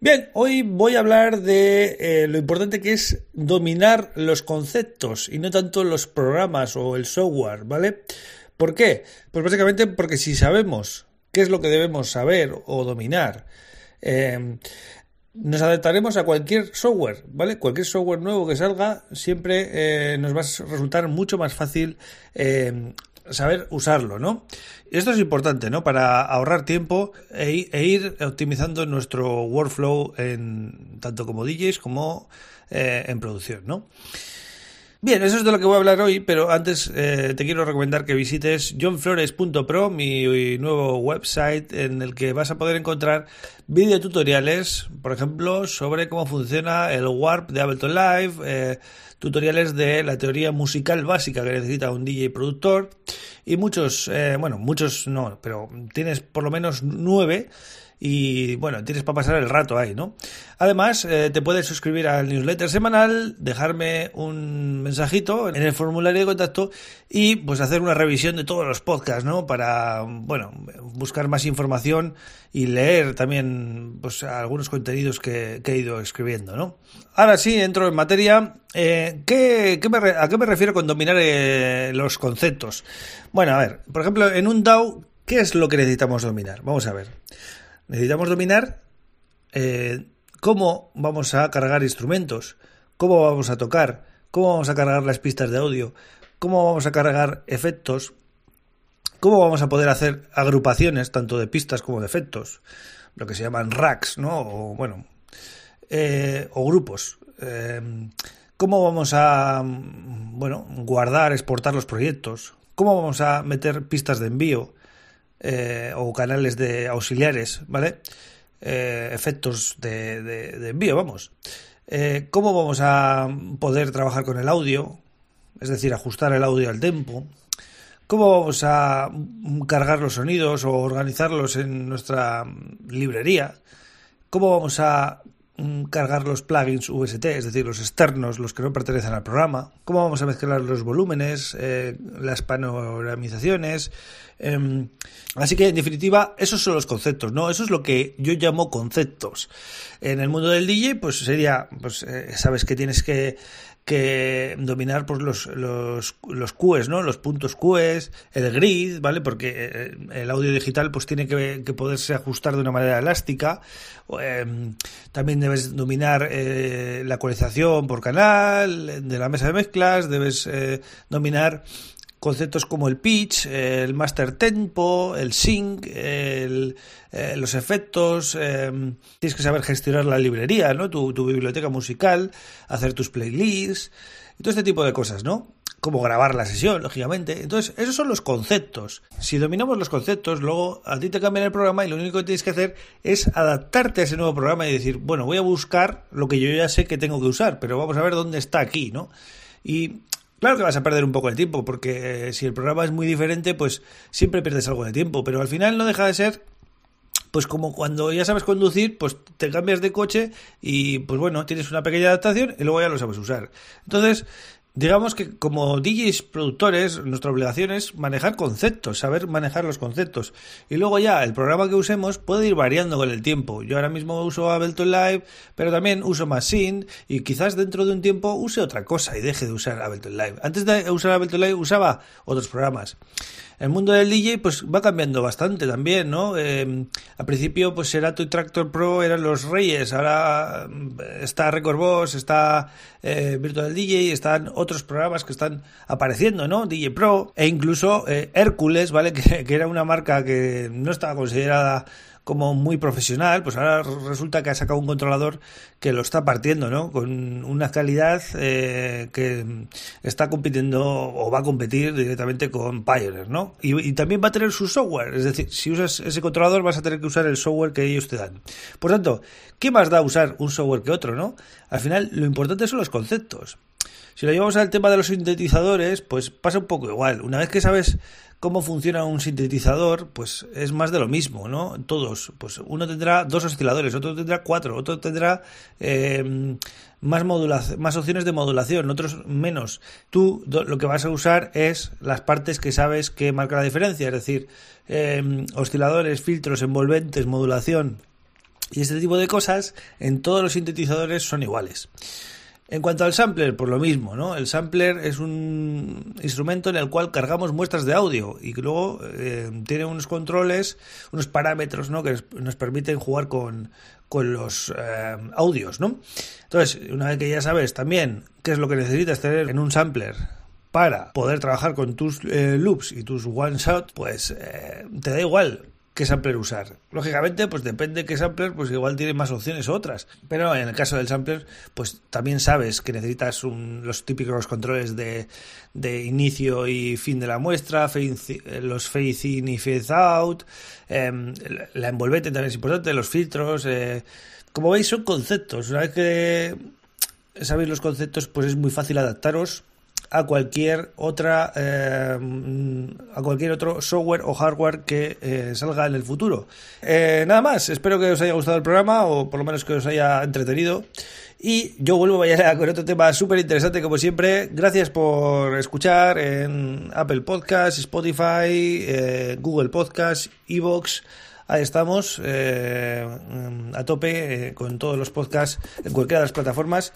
Bien, hoy voy a hablar de eh, lo importante que es dominar los conceptos y no tanto los programas o el software, ¿vale? ¿Por qué? Pues básicamente porque si sabemos qué es lo que debemos saber o dominar, eh, nos adaptaremos a cualquier software, ¿vale? Cualquier software nuevo que salga siempre eh, nos va a resultar mucho más fácil eh, saber usarlo, ¿no? Esto es importante, ¿no? Para ahorrar tiempo e, e, ir optimizando nuestro workflow en tanto como DJs como eh, en producción, ¿no? Bien, eso es de lo que voy a hablar hoy, pero antes eh, te quiero recomendar que visites johnflores.pro, mi nuevo website en el que vas a poder encontrar videotutoriales, por ejemplo, sobre cómo funciona el Warp de Ableton Live, eh, tutoriales de la teoría musical básica que necesita un DJ productor y muchos, eh, bueno, muchos no, pero tienes por lo menos nueve y bueno, tienes para pasar el rato ahí, ¿no? Además, eh, te puedes suscribir al newsletter semanal, dejarme un mensajito en el formulario de contacto y pues hacer una revisión de todos los podcasts, ¿no? Para, bueno, buscar más información y leer también pues algunos contenidos que, he ido escribiendo, ¿no? Ahora sí, entro en materia. Eh, ¿qué, me, ¿A qué me refiero con dominar eh, los conceptos? Bueno, a ver, por ejemplo, en un DAO, ¿qué es lo que necesitamos dominar? Vamos a ver. Necesitamos dominar eh, cómo vamos a cargar instrumentos, cómo vamos a tocar, cómo vamos a cargar las pistas de audio, cómo vamos a cargar efectos, cómo vamos a poder hacer agrupaciones tanto de pistas como de efectos, lo que se llaman racks, ¿no? O bueno, eh, o grupos. Eh, cómo vamos a, bueno, guardar, exportar los proyectos, cómo vamos a meter pistas de envío, eh, o canales de auxiliares, ¿vale? Eh, efectos de, envío, vamos. Eh, ¿Cómo vamos a poder trabajar con el audio? Es decir, ajustar el audio al tempo. ¿Cómo vamos a cargar los sonidos o organizarlos en nuestra librería? ¿Cómo vamos a cargar los plugins VST, es decir, los externos, los que no pertenecen al programa, cómo vamos a mezclar los volúmenes, eh, las panoramizaciones. Em, así que, en definitiva, esos son los conceptos, ¿no? Eso es lo que yo llamo conceptos. En el mundo del DJ, pues sería, pues eh, sabes que tienes que que dominar pues, los, los, los QEs, ¿no? Los puntos QEs, el grid, ¿vale? Porque eh, el audio digital pues tiene que, poderse ajustar de una manera elástica. Em, también debes dominar eh, la ecualización por canal, de la mesa de mezclas, debes eh, dominar conceptos como el pitch, el master tempo, el sync, el, eh, los efectos, em, tienes que saber gestionar la librería, ¿no? Tu, tu, biblioteca musical, hacer tus playlists, y todo este tipo de cosas, ¿no? Como grabar la sesión, lógicamente. Entonces, esos son los conceptos. Si dominamos los conceptos, luego a ti te cambian el programa y lo único que tienes que hacer es adaptarte a ese nuevo programa y decir, bueno, voy a buscar lo que yo ya sé que tengo que usar, pero vamos a ver dónde está aquí, ¿no? Y Claro que vas a perder un poco de tiempo, porque eh, si el programa es muy diferente, pues siempre pierdes algo de tiempo, pero al final no deja de ser pues como cuando ya sabes conducir, pues te cambias de coche y pues bueno, tienes una pequeña adaptación y luego ya lo sabes usar. Entonces, digamos que como DJs productores, nuestra obligación es manejar conceptos, saber manejar los conceptos. Y luego ya el programa que usemos puede ir variando con el tiempo. Yo ahora mismo uso Ableton Live, pero también uso Machine y quizás dentro de un tiempo use otra cosa y deje de usar Ableton Live. Antes de usar Ableton Live usaba otros programas. El mundo del DJ pues va cambiando bastante también, ¿no? Eh, al principio pues Serato y Tractor Pro eran los reyes, ahora mm, está Record Boss, está eh, Virtual DJ, están otros programas que están apareciendo, ¿no? DJ Pro e incluso eh, Hércules, ¿vale? Que, que era una marca que no estaba considerada como muy profesional, pues ahora resulta que ha sacado un controlador que lo está partiendo, ¿no? Con una calidad eh, que está compitiendo o va a competir directamente con Pioneer, ¿no? Y, también va a tener su software, es decir, si usas ese controlador vas a tener que usar el software que ellos te dan. Por tanto, ¿qué más da usar un software que otro, no? Al final, lo importante son los conceptos. Si lo llevamos al tema de los sintetizadores, pues pasa un poco igual. Una vez que sabes cómo funciona un sintetizador, pues es más de lo mismo, ¿no? Todos, pues uno tendrá dos osciladores, otro tendrá cuatro, otro tendrá eh, más, más opciones de modulación, otros menos. Tú lo que vas a usar es las partes que sabes que marca la diferencia, es decir, eh, osciladores, filtros, envolventes, modulación y este tipo de cosas en todos los sintetizadores son iguales. En cuanto al sampler, por lo mismo, ¿no? El sampler es un instrumento en el cual cargamos muestras de audio y que luego eh, tiene unos controles, unos parámetros, ¿no? Que nos permiten jugar con, los eh, audios, ¿no? Entonces, una vez que ya sabes también qué es lo que necesitas tener en un sampler para poder trabajar con tus eh, loops y tus one shot, pues te da igual qué sampler usar. Lógicamente, pues depende qué sampler, pues igual tiene más opciones u otras. Pero en el caso del sampler, pues también sabes que necesitas los típicos controles de, inicio y fin de la muestra, los face in y face out, em, la envolvente también es importante, los filtros. Eh, como veis, son conceptos. Una vez que sabéis los conceptos, pues es muy fácil adaptaros a cualquier otra eh, a cualquier otro software o hardware que eh, salga en el futuro. Eh, nada más, espero que os haya gustado el programa o por lo menos que os haya entretenido. Y yo vuelvo mañana con otro tema súper interesante como siempre. Gracias por escuchar en Apple Podcasts, Spotify, Google Podcasts, Evox. Ahí estamos, eh, a tope eh, con todos los podcasts en cualquiera de las plataformas.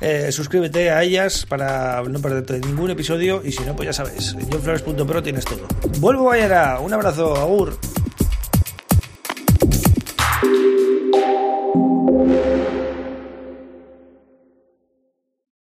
Eh, suscríbete a ellas para no perderte ningún episodio y si no, pues ya sabes, en johnflores.pro tienes todo. Vuelvo mañana, un abrazo, agur.